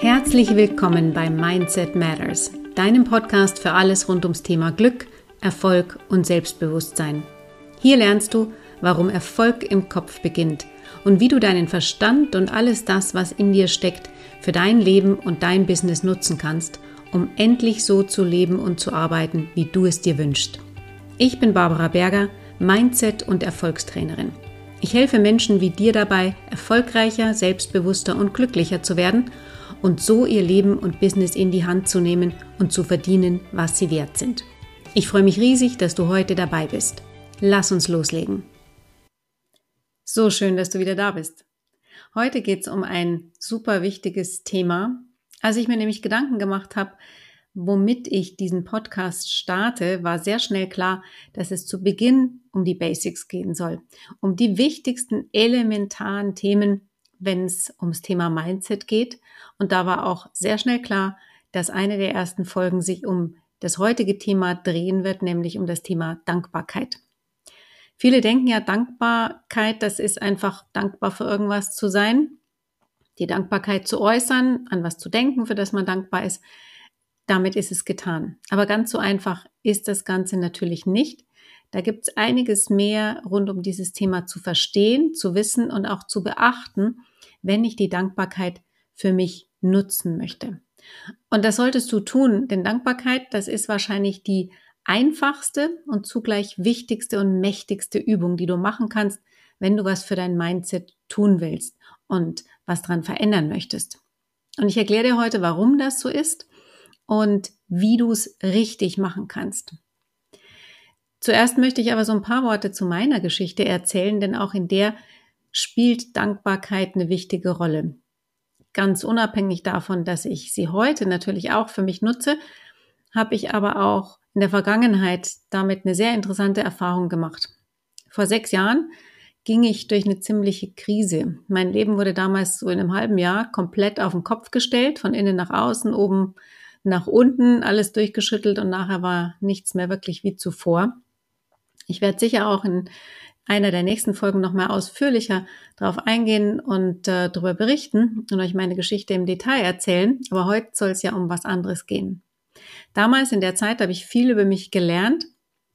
Herzlich willkommen bei Mindset Matters, deinem Podcast für alles rund ums Thema Glück, Erfolg und Selbstbewusstsein. Hier lernst du, warum Erfolg im Kopf beginnt und wie du deinen Verstand und alles das, was in dir steckt, für dein Leben und dein Business nutzen kannst, um endlich so zu leben und zu arbeiten, wie du es dir wünschst. Ich bin Barbara Berger, Mindset- und Erfolgstrainerin. Ich helfe Menschen wie dir dabei, erfolgreicher, selbstbewusster und glücklicher zu werden und so ihr Leben und Business in die Hand zu nehmen und zu verdienen, was sie wert sind. Ich freue mich riesig, dass du heute dabei bist. Lass uns loslegen. So schön, dass du wieder da bist. Heute geht es um ein super wichtiges Thema. Als ich mir nämlich Gedanken gemacht habe, womit ich diesen Podcast starte, war sehr schnell klar, dass es zu Beginn um die Basics gehen soll, um die wichtigsten elementaren Themen, wenn es ums Thema Mindset geht. Und da war auch sehr schnell klar, dass eine der ersten Folgen sich um das heutige Thema drehen wird, nämlich um das Thema Dankbarkeit. Viele denken ja, Dankbarkeit, das ist einfach dankbar für irgendwas zu sein, die Dankbarkeit zu äußern, an was zu denken, für das man dankbar ist. Damit ist es getan. Aber ganz so einfach ist das Ganze natürlich nicht. Da gibt es einiges mehr rund um dieses Thema zu verstehen, zu wissen und auch zu beachten, wenn ich die Dankbarkeit für mich nutzen möchte. Und das solltest du tun, denn Dankbarkeit, das ist wahrscheinlich die einfachste und zugleich wichtigste und mächtigste Übung, die du machen kannst, wenn du was für dein Mindset tun willst und was dran verändern möchtest. Und ich erkläre dir heute, warum das so ist und wie du es richtig machen kannst. Zuerst möchte ich aber so ein paar Worte zu meiner Geschichte erzählen, denn auch in der spielt Dankbarkeit eine wichtige Rolle. Ganz unabhängig davon, dass ich sie heute natürlich auch für mich nutze, habe ich aber auch in der Vergangenheit damit eine sehr interessante Erfahrung gemacht. Vor sechs Jahren ging ich durch eine ziemliche Krise. Mein Leben wurde damals so in einem halben Jahr komplett auf den Kopf gestellt, von innen nach außen, oben nach unten, alles durchgeschüttelt und nachher war nichts mehr wirklich wie zuvor. Ich werde sicher auch in einer der nächsten Folgen nochmal ausführlicher darauf eingehen und äh, darüber berichten und euch meine Geschichte im Detail erzählen. Aber heute soll es ja um was anderes gehen. Damals in der Zeit habe ich viel über mich gelernt.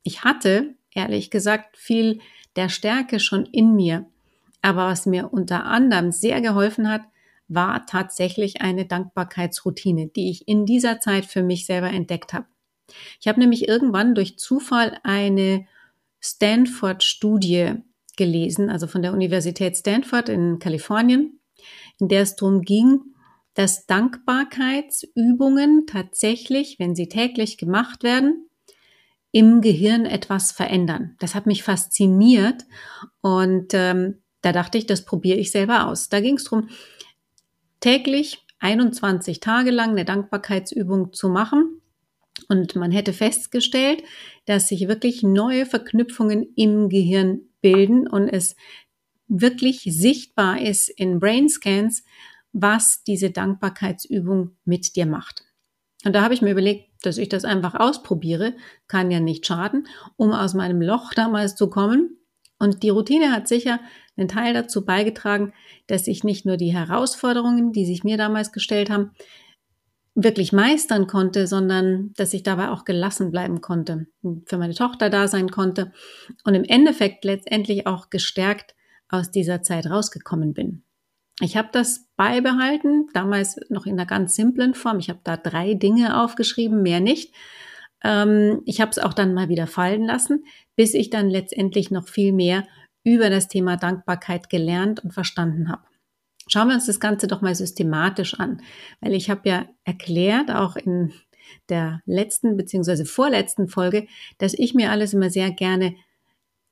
Ich hatte, ehrlich gesagt, viel der Stärke schon in mir. Aber was mir unter anderem sehr geholfen hat, war tatsächlich eine Dankbarkeitsroutine, die ich in dieser Zeit für mich selber entdeckt habe. Ich habe nämlich irgendwann durch Zufall eine Stanford-Studie gelesen, also von der Universität Stanford in Kalifornien, in der es darum ging, dass Dankbarkeitsübungen tatsächlich, wenn sie täglich gemacht werden, im Gehirn etwas verändern. Das hat mich fasziniert und ähm, da dachte ich, das probiere ich selber aus. Da ging es darum, täglich 21 Tage lang eine Dankbarkeitsübung zu machen und man hätte festgestellt, dass sich wirklich neue Verknüpfungen im Gehirn bilden und es wirklich sichtbar ist in Brain Scans, was diese Dankbarkeitsübung mit dir macht. Und da habe ich mir überlegt, dass ich das einfach ausprobiere, kann ja nicht schaden, um aus meinem Loch damals zu kommen. Und die Routine hat sicher einen Teil dazu beigetragen, dass ich nicht nur die Herausforderungen, die sich mir damals gestellt haben, wirklich meistern konnte, sondern dass ich dabei auch gelassen bleiben konnte, für meine Tochter da sein konnte und im Endeffekt letztendlich auch gestärkt aus dieser Zeit rausgekommen bin. Ich habe das beibehalten, damals noch in einer ganz simplen Form. Ich habe da drei Dinge aufgeschrieben, mehr nicht. Ähm, ich habe es auch dann mal wieder fallen lassen, bis ich dann letztendlich noch viel mehr über das Thema Dankbarkeit gelernt und verstanden habe. Schauen wir uns das Ganze doch mal systematisch an, weil ich habe ja erklärt, auch in der letzten beziehungsweise vorletzten Folge, dass ich mir alles immer sehr gerne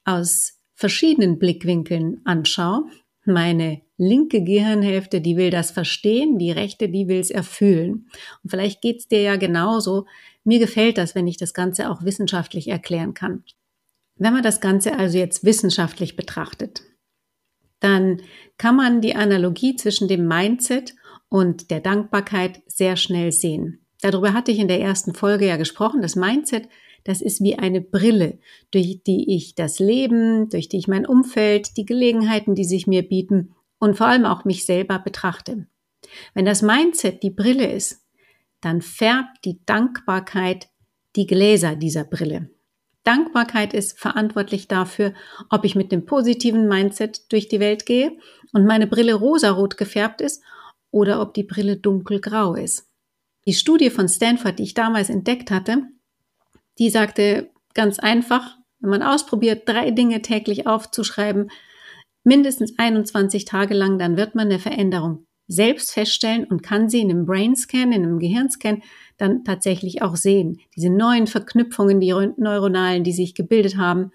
aus verschiedenen Blickwinkeln anschaue. Meine linke Gehirnhälfte, die will das verstehen, die rechte, die will es erfüllen. Und vielleicht geht's dir ja genauso. Mir gefällt das, wenn ich das Ganze auch wissenschaftlich erklären kann. Wenn man das Ganze also jetzt wissenschaftlich betrachtet, dann kann man die Analogie zwischen dem Mindset und der Dankbarkeit sehr schnell sehen. Darüber hatte ich in der ersten Folge ja gesprochen. Das Mindset, das ist wie eine Brille, durch die ich das Leben, durch die ich mein Umfeld, die Gelegenheiten, die sich mir bieten und vor allem auch mich selber betrachte. Wenn das Mindset die Brille ist, dann färbt die Dankbarkeit die Gläser dieser Brille. Dankbarkeit ist verantwortlich dafür, ob ich mit dem positiven Mindset durch die Welt gehe und meine Brille rosarot gefärbt ist oder ob die Brille dunkelgrau ist. Die Studie von Stanford, die ich damals entdeckt hatte, die sagte ganz einfach, wenn man ausprobiert, drei Dinge täglich aufzuschreiben, mindestens 21 Tage lang, dann wird man eine Veränderung selbst feststellen und kann sie in einem Brainscan, in einem Gehirnscan dann tatsächlich auch sehen. Diese neuen Verknüpfungen, die neuronalen, die sich gebildet haben.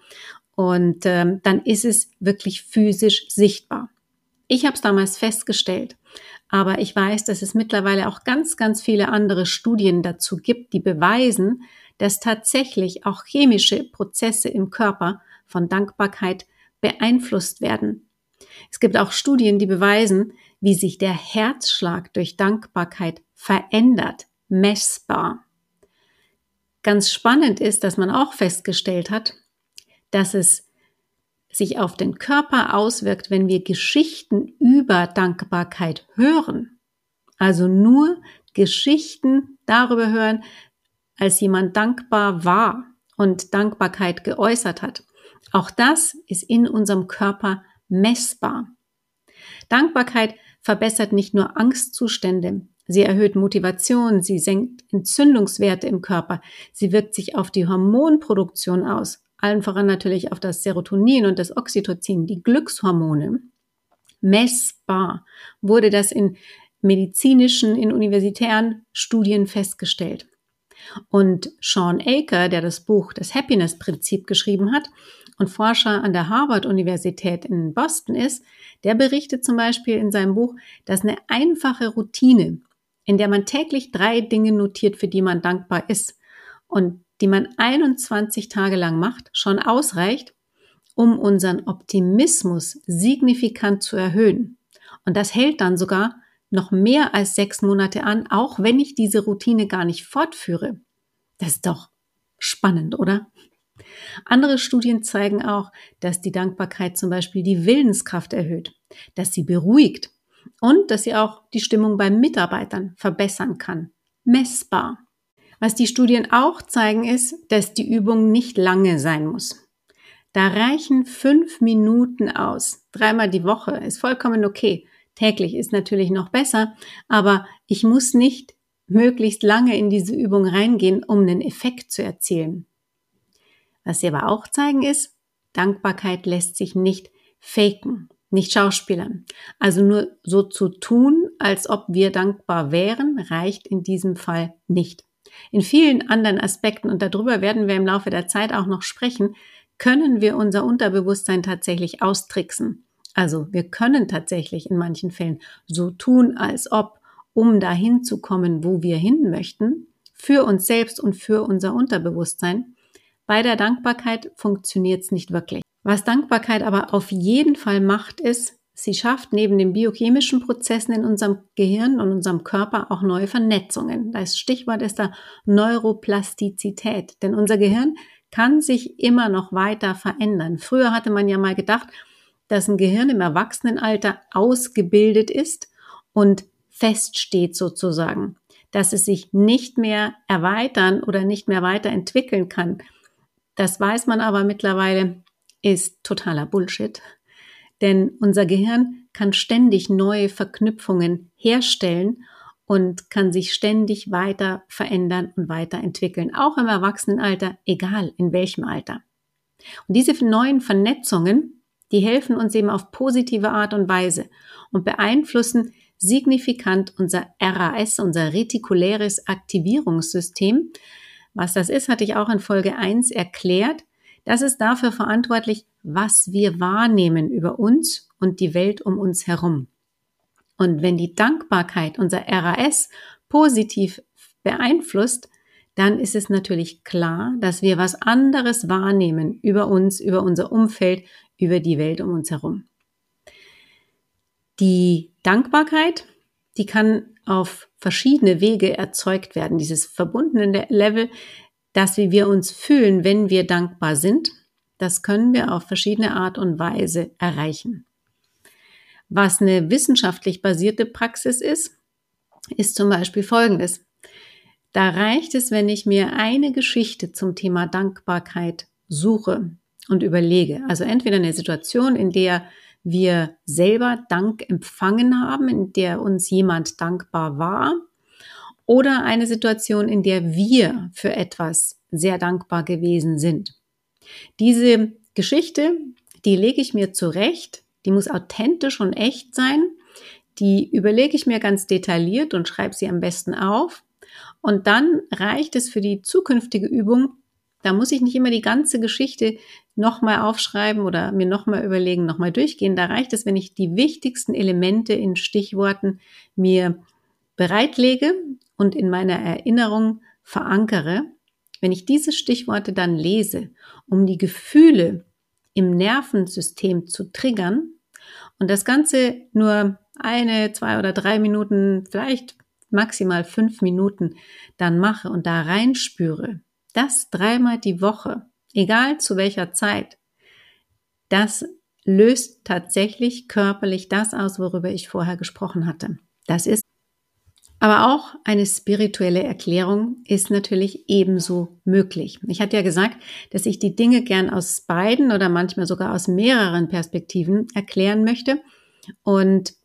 Und ähm, dann ist es wirklich physisch sichtbar. Ich habe es damals festgestellt, aber ich weiß, dass es mittlerweile auch ganz, ganz viele andere Studien dazu gibt, die beweisen, dass tatsächlich auch chemische Prozesse im Körper von Dankbarkeit beeinflusst werden. Es gibt auch Studien, die beweisen, wie sich der Herzschlag durch Dankbarkeit verändert, messbar. Ganz spannend ist, dass man auch festgestellt hat, dass es sich auf den Körper auswirkt, wenn wir Geschichten über Dankbarkeit hören. Also nur Geschichten darüber hören, als jemand dankbar war und Dankbarkeit geäußert hat. Auch das ist in unserem Körper messbar. Dankbarkeit verbessert nicht nur Angstzustände, sie erhöht Motivation, sie senkt Entzündungswerte im Körper, sie wirkt sich auf die Hormonproduktion aus, allen voran natürlich auf das Serotonin und das Oxytocin, die Glückshormone. Messbar wurde das in medizinischen, in universitären Studien festgestellt. Und Sean Aker, der das Buch Das Happiness-Prinzip geschrieben hat und Forscher an der Harvard-Universität in Boston ist, der berichtet zum Beispiel in seinem Buch, dass eine einfache Routine, in der man täglich drei Dinge notiert, für die man dankbar ist und die man 21 Tage lang macht, schon ausreicht, um unseren Optimismus signifikant zu erhöhen. Und das hält dann sogar noch mehr als sechs Monate an, auch wenn ich diese Routine gar nicht fortführe. Das ist doch spannend, oder? Andere Studien zeigen auch, dass die Dankbarkeit zum Beispiel die Willenskraft erhöht, dass sie beruhigt und dass sie auch die Stimmung bei Mitarbeitern verbessern kann. Messbar. Was die Studien auch zeigen, ist, dass die Übung nicht lange sein muss. Da reichen fünf Minuten aus. Dreimal die Woche ist vollkommen okay. Täglich ist natürlich noch besser, aber ich muss nicht möglichst lange in diese Übung reingehen, um einen Effekt zu erzielen. Was sie aber auch zeigen ist, Dankbarkeit lässt sich nicht faken, nicht schauspielern. Also nur so zu tun, als ob wir dankbar wären, reicht in diesem Fall nicht. In vielen anderen Aspekten, und darüber werden wir im Laufe der Zeit auch noch sprechen, können wir unser Unterbewusstsein tatsächlich austricksen. Also wir können tatsächlich in manchen Fällen so tun, als ob, um dahin zu kommen, wo wir hin möchten, für uns selbst und für unser Unterbewusstsein. Bei der Dankbarkeit funktioniert es nicht wirklich. Was Dankbarkeit aber auf jeden Fall macht, ist, sie schafft neben den biochemischen Prozessen in unserem Gehirn und unserem Körper auch neue Vernetzungen. Das Stichwort ist da Neuroplastizität, denn unser Gehirn kann sich immer noch weiter verändern. Früher hatte man ja mal gedacht, dass ein Gehirn im Erwachsenenalter ausgebildet ist und feststeht sozusagen, dass es sich nicht mehr erweitern oder nicht mehr weiterentwickeln kann. Das weiß man aber mittlerweile ist totaler Bullshit. Denn unser Gehirn kann ständig neue Verknüpfungen herstellen und kann sich ständig weiter verändern und weiterentwickeln, auch im Erwachsenenalter, egal in welchem Alter. Und diese neuen Vernetzungen, die helfen uns eben auf positive Art und Weise und beeinflussen signifikant unser RAS, unser retikuläres Aktivierungssystem. Was das ist, hatte ich auch in Folge 1 erklärt. Das ist dafür verantwortlich, was wir wahrnehmen über uns und die Welt um uns herum. Und wenn die Dankbarkeit unser RAS positiv beeinflusst, dann ist es natürlich klar, dass wir was anderes wahrnehmen über uns, über unser Umfeld, über die Welt um uns herum. Die Dankbarkeit, die kann auf verschiedene Wege erzeugt werden. Dieses verbundene Level, das wie wir uns fühlen, wenn wir dankbar sind, das können wir auf verschiedene Art und Weise erreichen. Was eine wissenschaftlich basierte Praxis ist, ist zum Beispiel folgendes. Da reicht es, wenn ich mir eine Geschichte zum Thema Dankbarkeit suche und überlege. Also entweder eine Situation, in der wir selber Dank empfangen haben, in der uns jemand dankbar war, oder eine Situation, in der wir für etwas sehr dankbar gewesen sind. Diese Geschichte, die lege ich mir zurecht, die muss authentisch und echt sein, die überlege ich mir ganz detailliert und schreibe sie am besten auf. Und dann reicht es für die zukünftige Übung, da muss ich nicht immer die ganze Geschichte nochmal aufschreiben oder mir nochmal überlegen, nochmal durchgehen. Da reicht es, wenn ich die wichtigsten Elemente in Stichworten mir bereitlege und in meiner Erinnerung verankere. Wenn ich diese Stichworte dann lese, um die Gefühle im Nervensystem zu triggern und das Ganze nur eine, zwei oder drei Minuten, vielleicht maximal fünf Minuten dann mache und da reinspüre, das dreimal die Woche, egal zu welcher Zeit, das löst tatsächlich körperlich das aus, worüber ich vorher gesprochen hatte. Das ist aber auch eine spirituelle Erklärung ist natürlich ebenso möglich. Ich hatte ja gesagt, dass ich die Dinge gern aus beiden oder manchmal sogar aus mehreren Perspektiven erklären möchte. Und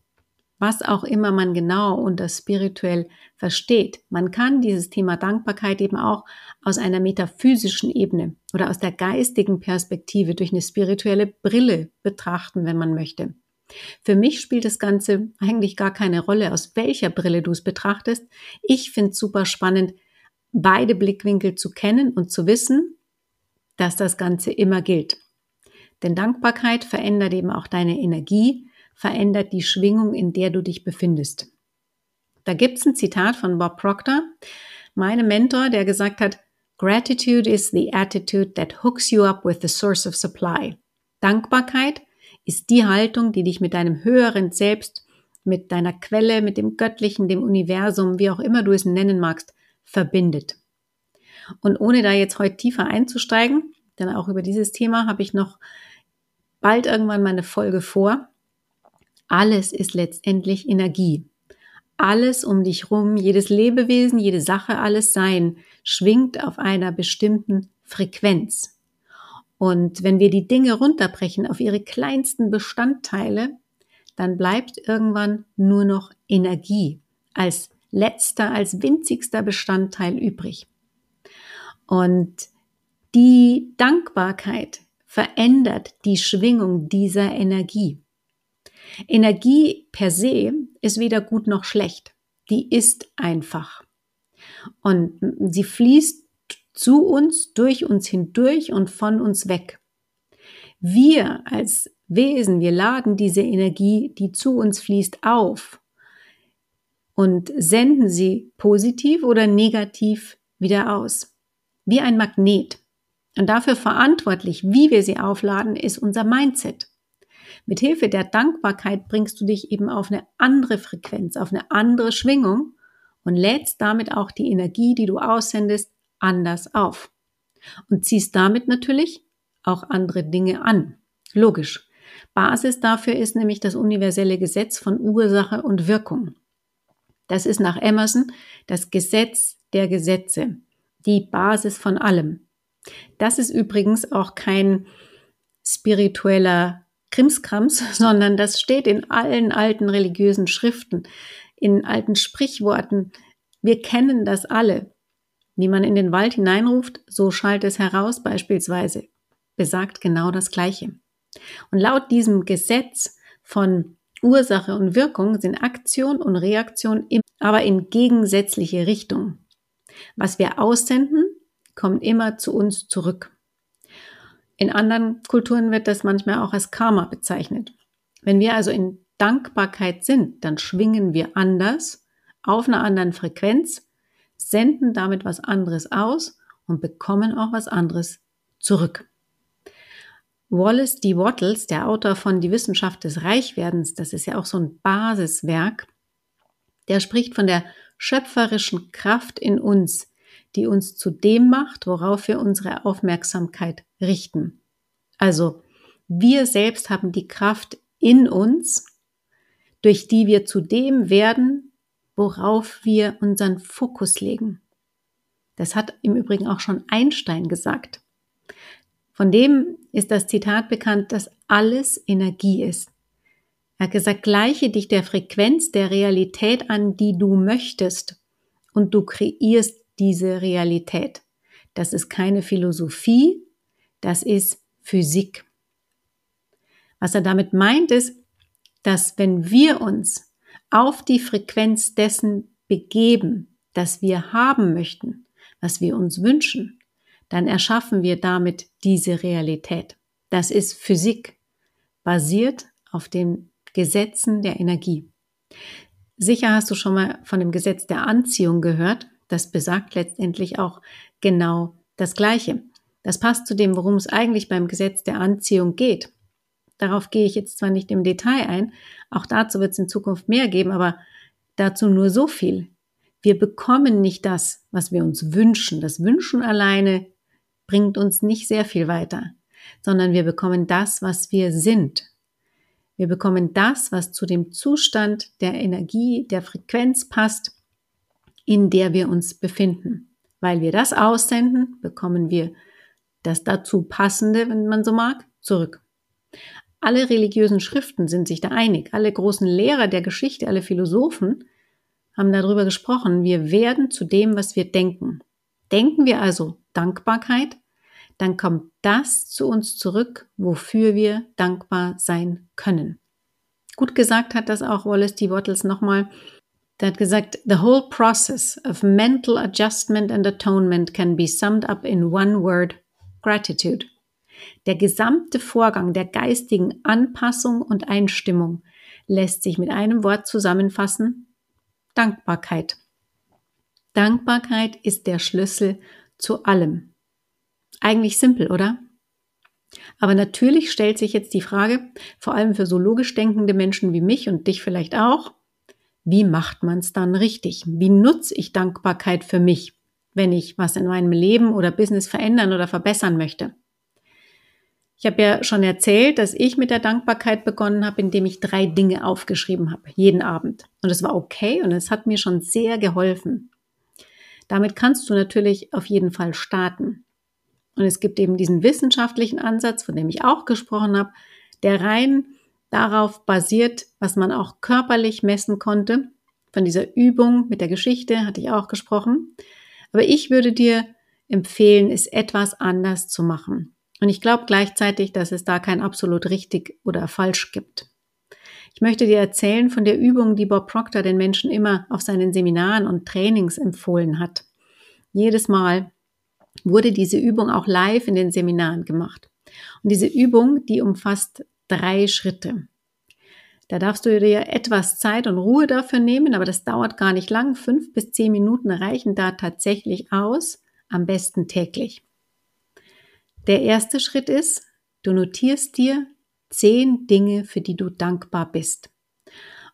was auch immer man genau unter spirituell versteht. Man kann dieses Thema Dankbarkeit eben auch aus einer metaphysischen Ebene oder aus der geistigen Perspektive durch eine spirituelle Brille betrachten, wenn man möchte. Für mich spielt das Ganze eigentlich gar keine Rolle, aus welcher Brille du es betrachtest. Ich finde es super spannend, beide Blickwinkel zu kennen und zu wissen, dass das Ganze immer gilt. Denn Dankbarkeit verändert eben auch deine Energie, verändert die Schwingung, in der du dich befindest. Da gibt's ein Zitat von Bob Proctor, meinem Mentor, der gesagt hat, Gratitude is the attitude that hooks you up with the source of supply. Dankbarkeit ist die Haltung, die dich mit deinem höheren Selbst, mit deiner Quelle, mit dem Göttlichen, dem Universum, wie auch immer du es nennen magst, verbindet. Und ohne da jetzt heute tiefer einzusteigen, denn auch über dieses Thema habe ich noch bald irgendwann meine Folge vor, alles ist letztendlich Energie. Alles um dich rum, jedes Lebewesen, jede Sache, alles Sein schwingt auf einer bestimmten Frequenz. Und wenn wir die Dinge runterbrechen auf ihre kleinsten Bestandteile, dann bleibt irgendwann nur noch Energie als letzter, als winzigster Bestandteil übrig. Und die Dankbarkeit verändert die Schwingung dieser Energie. Energie per se ist weder gut noch schlecht. Die ist einfach. Und sie fließt zu uns, durch uns hindurch und von uns weg. Wir als Wesen, wir laden diese Energie, die zu uns fließt, auf und senden sie positiv oder negativ wieder aus. Wie ein Magnet. Und dafür verantwortlich, wie wir sie aufladen, ist unser Mindset. Mit Hilfe der Dankbarkeit bringst du dich eben auf eine andere Frequenz, auf eine andere Schwingung und lädst damit auch die Energie, die du aussendest, anders auf. Und ziehst damit natürlich auch andere Dinge an. Logisch. Basis dafür ist nämlich das universelle Gesetz von Ursache und Wirkung. Das ist nach Emerson das Gesetz der Gesetze, die Basis von allem. Das ist übrigens auch kein spiritueller Krimskrams, sondern das steht in allen alten religiösen Schriften, in alten Sprichworten. Wir kennen das alle. Wie man in den Wald hineinruft, so schallt es heraus beispielsweise. Besagt genau das Gleiche. Und laut diesem Gesetz von Ursache und Wirkung sind Aktion und Reaktion aber in gegensätzliche Richtung. Was wir aussenden, kommt immer zu uns zurück. In anderen Kulturen wird das manchmal auch als Karma bezeichnet. Wenn wir also in Dankbarkeit sind, dann schwingen wir anders, auf einer anderen Frequenz, senden damit was anderes aus und bekommen auch was anderes zurück. Wallace D. Wattles, der Autor von Die Wissenschaft des Reichwerdens, das ist ja auch so ein Basiswerk, der spricht von der schöpferischen Kraft in uns, die uns zu dem macht, worauf wir unsere Aufmerksamkeit richten. Also wir selbst haben die Kraft in uns, durch die wir zu dem werden, worauf wir unseren Fokus legen. Das hat im Übrigen auch schon Einstein gesagt. Von dem ist das Zitat bekannt, dass alles Energie ist. Er hat gesagt, gleiche dich der Frequenz der Realität an, die du möchtest, und du kreierst diese Realität. Das ist keine Philosophie, das ist Physik. Was er damit meint, ist, dass wenn wir uns auf die Frequenz dessen begeben, das wir haben möchten, was wir uns wünschen, dann erschaffen wir damit diese Realität. Das ist Physik, basiert auf den Gesetzen der Energie. Sicher hast du schon mal von dem Gesetz der Anziehung gehört. Das besagt letztendlich auch genau das Gleiche. Das passt zu dem, worum es eigentlich beim Gesetz der Anziehung geht. Darauf gehe ich jetzt zwar nicht im Detail ein, auch dazu wird es in Zukunft mehr geben, aber dazu nur so viel. Wir bekommen nicht das, was wir uns wünschen. Das Wünschen alleine bringt uns nicht sehr viel weiter, sondern wir bekommen das, was wir sind. Wir bekommen das, was zu dem Zustand der Energie, der Frequenz passt, in der wir uns befinden. Weil wir das aussenden, bekommen wir das dazu passende, wenn man so mag, zurück. Alle religiösen Schriften sind sich da einig. Alle großen Lehrer der Geschichte, alle Philosophen haben darüber gesprochen. Wir werden zu dem, was wir denken. Denken wir also Dankbarkeit, dann kommt das zu uns zurück, wofür wir dankbar sein können. Gut gesagt hat das auch Wallace D. Wattles nochmal. Der hat gesagt, the whole process of mental adjustment and atonement can be summed up in one word, gratitude. Der gesamte Vorgang der geistigen Anpassung und Einstimmung lässt sich mit einem Wort zusammenfassen, Dankbarkeit. Dankbarkeit ist der Schlüssel zu allem. Eigentlich simpel, oder? Aber natürlich stellt sich jetzt die Frage, vor allem für so logisch denkende Menschen wie mich und dich vielleicht auch, wie macht man es dann richtig? Wie nutze ich Dankbarkeit für mich, wenn ich was in meinem Leben oder Business verändern oder verbessern möchte? Ich habe ja schon erzählt, dass ich mit der Dankbarkeit begonnen habe, indem ich drei Dinge aufgeschrieben habe, jeden Abend. Und es war okay und es hat mir schon sehr geholfen. Damit kannst du natürlich auf jeden Fall starten. Und es gibt eben diesen wissenschaftlichen Ansatz, von dem ich auch gesprochen habe, der rein darauf basiert, was man auch körperlich messen konnte. Von dieser Übung mit der Geschichte hatte ich auch gesprochen. Aber ich würde dir empfehlen, es etwas anders zu machen. Und ich glaube gleichzeitig, dass es da kein absolut richtig oder falsch gibt. Ich möchte dir erzählen von der Übung, die Bob Proctor den Menschen immer auf seinen Seminaren und Trainings empfohlen hat. Jedes Mal, wurde diese Übung auch live in den Seminaren gemacht. Und diese Übung, die umfasst drei Schritte. Da darfst du dir etwas Zeit und Ruhe dafür nehmen, aber das dauert gar nicht lang. Fünf bis zehn Minuten reichen da tatsächlich aus, am besten täglich. Der erste Schritt ist, du notierst dir zehn Dinge, für die du dankbar bist.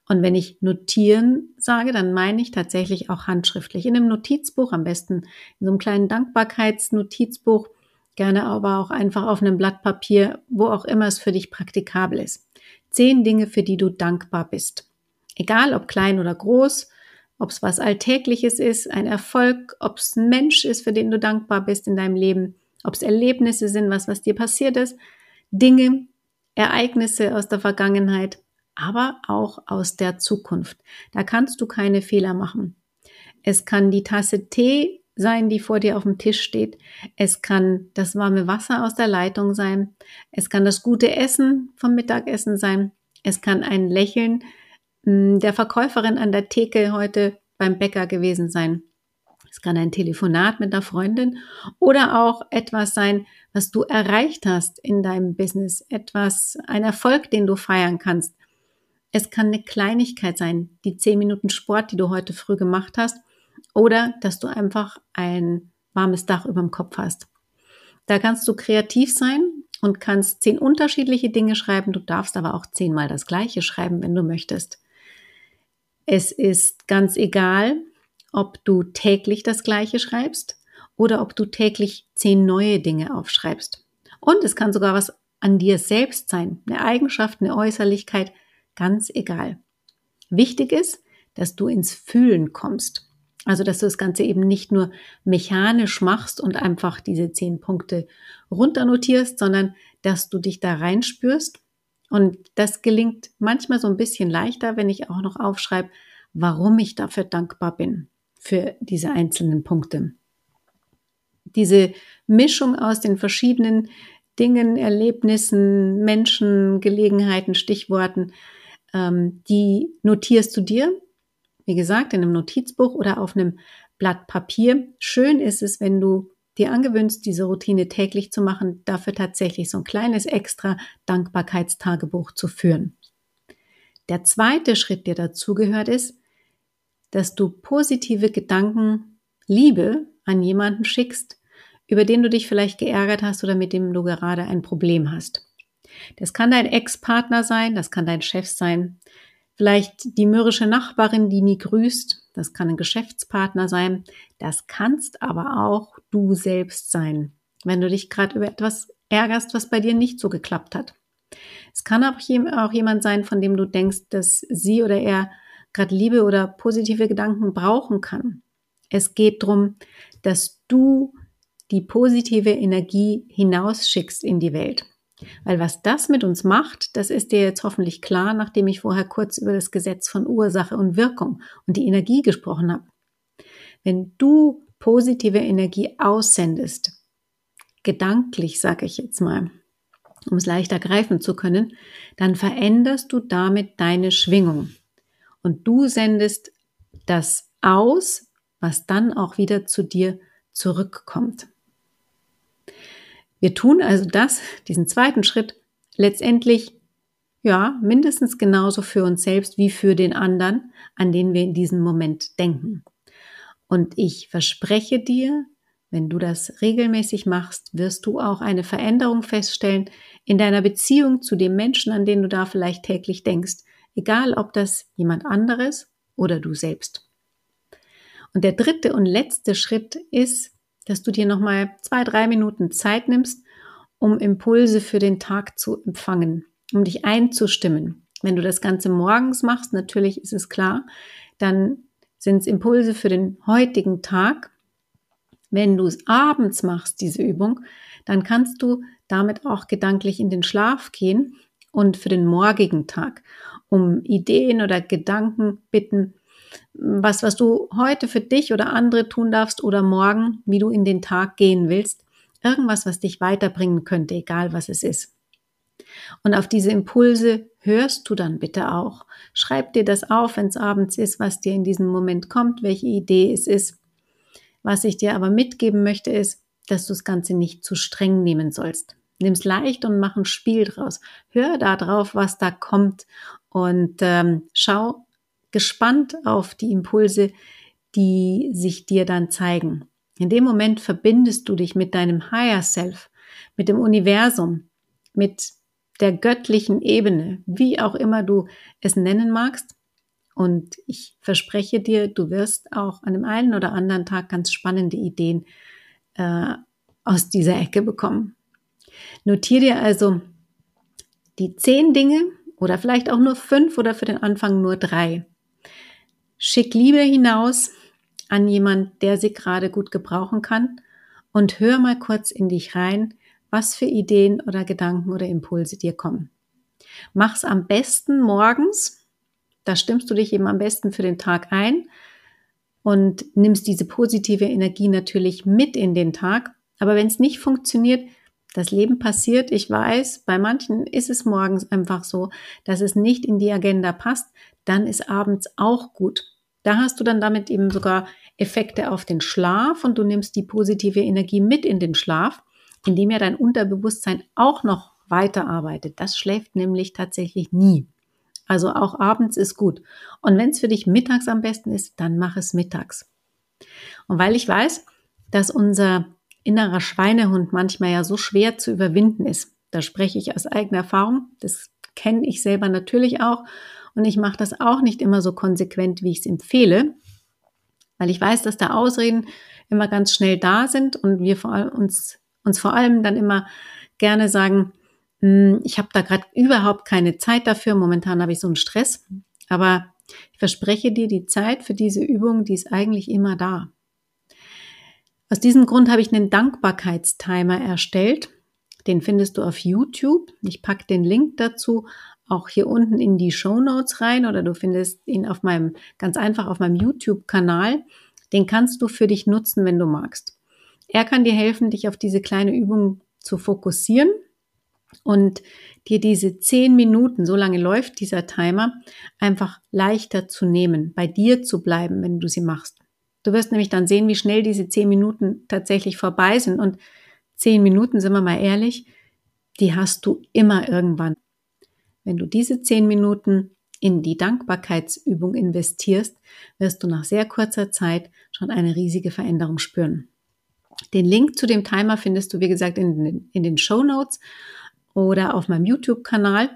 Und wenn ich notieren sage, dann meine ich tatsächlich auch handschriftlich. In einem Notizbuch, am besten in so einem kleinen Dankbarkeitsnotizbuch, gerne aber auch einfach auf einem Blatt Papier, wo auch immer es für dich praktikabel ist. Zehn Dinge, für die du dankbar bist. Egal ob klein oder groß, ob es was Alltägliches ist, ein Erfolg, ob es ein Mensch ist, für den du dankbar bist in deinem Leben, ob es Erlebnisse sind, was, was dir passiert ist, Dinge, Ereignisse aus der Vergangenheit, aber auch aus der Zukunft. Da kannst du keine Fehler machen. Es kann die Tasse Tee sein, die vor dir auf dem Tisch steht. Es kann das warme Wasser aus der Leitung sein. Es kann das gute Essen vom Mittagessen sein. Es kann ein Lächeln hm, der Verkäuferin an der Theke heute beim Bäcker gewesen sein. Es kann ein Telefonat mit einer Freundin oder auch etwas sein, was du erreicht hast in deinem Business, etwas, ein Erfolg, den du feiern kannst. Es kann eine Kleinigkeit sein, die zehn Minuten Sport, die du heute früh gemacht hast, oder dass du einfach ein warmes Dach über dem Kopf hast. Da kannst du kreativ sein und kannst zehn unterschiedliche Dinge schreiben. Du darfst aber auch zehnmal das Gleiche schreiben, wenn du möchtest. Es ist ganz egal, ob du täglich das Gleiche schreibst oder ob du täglich zehn neue Dinge aufschreibst. Und es kann sogar was an dir selbst sein, eine Eigenschaft, eine Äußerlichkeit, Ganz egal. Wichtig ist, dass du ins Fühlen kommst. Also, dass du das Ganze eben nicht nur mechanisch machst und einfach diese zehn Punkte runternotierst, sondern dass du dich da reinspürst. Und das gelingt manchmal so ein bisschen leichter, wenn ich auch noch aufschreibe, warum ich dafür dankbar bin, für diese einzelnen Punkte. Diese Mischung aus den verschiedenen Dingen, Erlebnissen, Menschen, Gelegenheiten, Stichworten, ähm, die notierst du dir wie gesagt, in einem Notizbuch oder auf einem Blatt Papier. Schön ist es, wenn du dir angewöhnst, diese Routine täglich zu machen, dafür tatsächlich so ein kleines extra Dankbarkeitstagebuch zu führen. Der zweite Schritt, der dazugehört, ist, dass du positive Gedanken, Liebe an jemanden schickst, über den du dich vielleicht geärgert hast oder mit dem du gerade ein Problem hast. Das kann dein Ex-Partner sein, das kann dein Chef sein, Vielleicht die mürrische Nachbarin, die nie grüßt. Das kann ein Geschäftspartner sein. Das kannst aber auch du selbst sein, wenn du dich gerade über etwas ärgerst, was bei dir nicht so geklappt hat. Es kann auch, jemand sein, von dem du denkst, dass sie oder er gerade Liebe oder positive Gedanken brauchen kann. Es geht darum, dass du die positive Energie hinausschickst in die Welt. Weil was das mit uns macht, das ist dir jetzt hoffentlich klar, nachdem ich vorher kurz über das Gesetz von Ursache und Wirkung und die Energie gesprochen habe. Wenn du positive Energie aussendest, gedanklich sage ich jetzt mal, um es leichter greifen zu können, dann veränderst du damit deine Schwingung. Und du sendest das aus, was dann auch wieder zu dir zurückkommt. Wir tun also das, diesen zweiten Schritt, letztendlich ja, mindestens genauso für uns selbst wie für den anderen, an den wir in diesem Moment denken. Und ich verspreche dir, wenn du das regelmäßig machst, wirst du auch eine Veränderung feststellen in deiner Beziehung zu dem Menschen, an den du da vielleicht täglich denkst, egal ob das jemand anderes oder du selbst. Und der dritte und letzte Schritt ist, dass du dir nochmal zwei, drei Minuten Zeit nimmst, um Impulse für den Tag zu empfangen, um dich einzustimmen. Wenn du das Ganze morgens machst, natürlich ist es klar, dann sind es Impulse für den heutigen Tag. Wenn du es abends machst, diese Übung, dann kannst du damit auch gedanklich in den Schlaf gehen und für den morgigen Tag um Ideen oder Gedanken bitten, was, was du heute für dich oder andere tun darfst oder morgen, wie du in den Tag gehen willst. Irgendwas, was dich weiterbringen könnte, egal was es ist. Und auf diese Impulse hörst du dann bitte auch. Schreib dir das auf, wenn es abends ist, was dir in diesem Moment kommt, welche Idee es ist. Was ich dir aber mitgeben möchte, ist, dass du das Ganze nicht zu streng nehmen sollst. Nimm's leicht und mach ein Spiel draus. Hör da drauf, was da kommt und ähm, schau, gespannt auf die Impulse, die sich dir dann zeigen. In dem Moment verbindest du dich mit deinem Higher Self, mit dem Universum, mit der göttlichen Ebene, wie auch immer du es nennen magst. Und ich verspreche dir, du wirst auch an dem einen oder anderen Tag ganz spannende Ideen äh, aus dieser Ecke bekommen. Notiere dir also die zehn Dinge oder vielleicht auch nur fünf oder für den Anfang nur drei, Schick Liebe hinaus an jemand, der sie gerade gut gebrauchen kann und hör mal kurz in dich rein, was für Ideen oder Gedanken oder Impulse dir kommen. Mach's am besten morgens. Da stimmst du dich eben am besten für den Tag ein und nimmst diese positive Energie natürlich mit in den Tag. Aber wenn es nicht funktioniert, das Leben passiert, ich weiß, bei manchen ist es morgens einfach so, dass es nicht in die Agenda passt, dann ist abends auch gut. Da hast du dann damit eben sogar Effekte auf den Schlaf und du nimmst die positive Energie mit in den Schlaf, indem ja dein Unterbewusstsein auch noch weiterarbeitet. Das schläft nämlich tatsächlich nie. Also auch abends ist gut. Und wenn es für dich mittags am besten ist, dann mach es mittags. Und weil ich weiß, dass unser innerer Schweinehund manchmal ja so schwer zu überwinden ist, da spreche ich aus eigener Erfahrung, das kenne ich selber natürlich auch. Und ich mache das auch nicht immer so konsequent, wie ich es empfehle, weil ich weiß, dass da Ausreden immer ganz schnell da sind und wir vor allem uns, uns vor allem dann immer gerne sagen, hm, ich habe da gerade überhaupt keine Zeit dafür, momentan habe ich so einen Stress, aber Ich verspreche dir, die Zeit für diese Übung, die ist eigentlich immer da. Aus diesem Grund habe ich einen Dankbarkeitstimer erstellt. Den findest du auf YouTube. Ich packe den Link dazu auch hier unten in die Show Notes rein oder du findest ihn auf meinem, ganz einfach auf meinem YouTube-Kanal. Den kannst du für dich nutzen, wenn du magst. Er kann dir helfen, dich auf diese kleine Übung zu fokussieren und dir diese zehn Minuten, so lange läuft dieser Timer, einfach leichter zu nehmen, bei dir zu bleiben, wenn du sie machst. Du wirst nämlich dann sehen, wie schnell diese zehn Minuten tatsächlich vorbei sind. Und zehn Minuten, sind wir mal ehrlich, die hast du immer irgendwann. Wenn du diese zehn Minuten in die Dankbarkeitsübung investierst, wirst du nach sehr kurzer Zeit schon eine riesige Veränderung spüren. Den Link zu dem Timer findest du, wie gesagt, in den, in den Show Notes oder auf meinem YouTube-Kanal,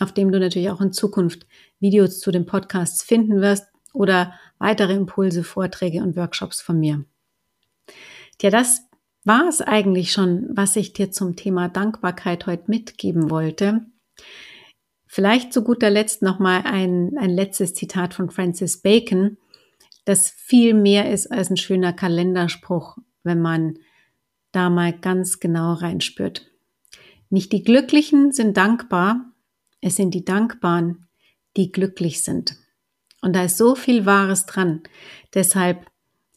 auf dem du natürlich auch in Zukunft Videos zu den Podcasts finden wirst oder weitere Impulse, Vorträge und Workshops von mir. Ja, das war es eigentlich schon, was ich dir zum Thema Dankbarkeit heute mitgeben wollte. Vielleicht zu guter Letzt nochmal ein, ein letztes Zitat von Francis Bacon, das viel mehr ist als ein schöner Kalenderspruch, wenn man da mal ganz genau reinspürt. Nicht die Glücklichen sind dankbar, es sind die Dankbaren, die glücklich sind. Und da ist so viel Wahres dran. Deshalb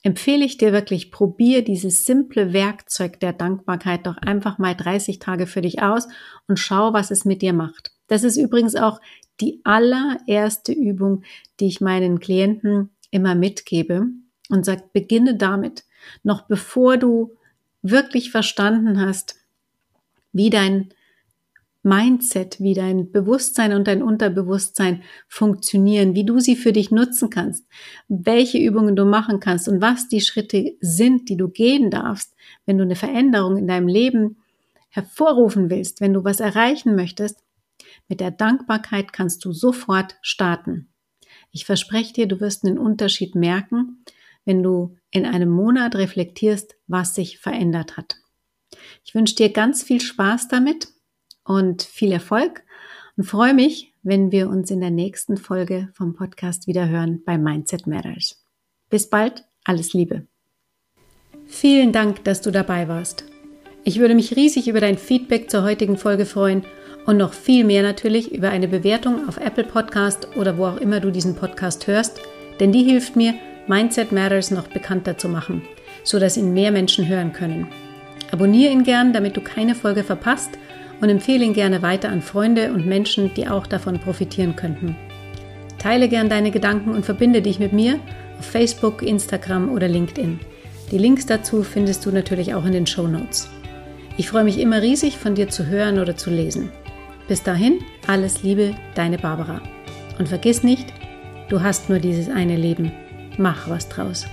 empfehle ich dir wirklich, probier dieses simple Werkzeug der Dankbarkeit doch einfach mal 30 Tage für dich aus und schau, was es mit dir macht. Das ist übrigens auch die allererste Übung, die ich meinen Klienten immer mitgebe und sage, beginne damit, noch bevor du wirklich verstanden hast, wie dein Mindset, wie dein Bewusstsein und dein Unterbewusstsein funktionieren, wie du sie für dich nutzen kannst, welche Übungen du machen kannst und was die Schritte sind, die du gehen darfst, wenn du eine Veränderung in deinem Leben hervorrufen willst, wenn du was erreichen möchtest. Mit der Dankbarkeit kannst du sofort starten. Ich verspreche dir, du wirst einen Unterschied merken, wenn du in einem Monat reflektierst, was sich verändert hat. Ich wünsche dir ganz viel Spaß damit und viel Erfolg und freue mich, wenn wir uns in der nächsten Folge vom Podcast wieder hören bei Mindset Matters. Bis bald, alles Liebe. Vielen Dank, dass du dabei warst. Ich würde mich riesig über dein Feedback zur heutigen Folge freuen und noch viel mehr natürlich über eine Bewertung auf Apple Podcast oder wo auch immer du diesen Podcast hörst, denn die hilft mir, Mindset Matters noch bekannter zu machen, so dass ihn mehr Menschen hören können. Abonniere ihn gern, damit du keine Folge verpasst und empfehle ihn gerne weiter an Freunde und Menschen, die auch davon profitieren könnten. Teile gern deine Gedanken und verbinde dich mit mir auf Facebook, Instagram oder LinkedIn. Die Links dazu findest du natürlich auch in den Show Notes. Ich freue mich immer riesig, von dir zu hören oder zu lesen. Bis dahin, alles Liebe, deine Barbara. Und vergiss nicht, du hast nur dieses eine Leben. Mach was draus.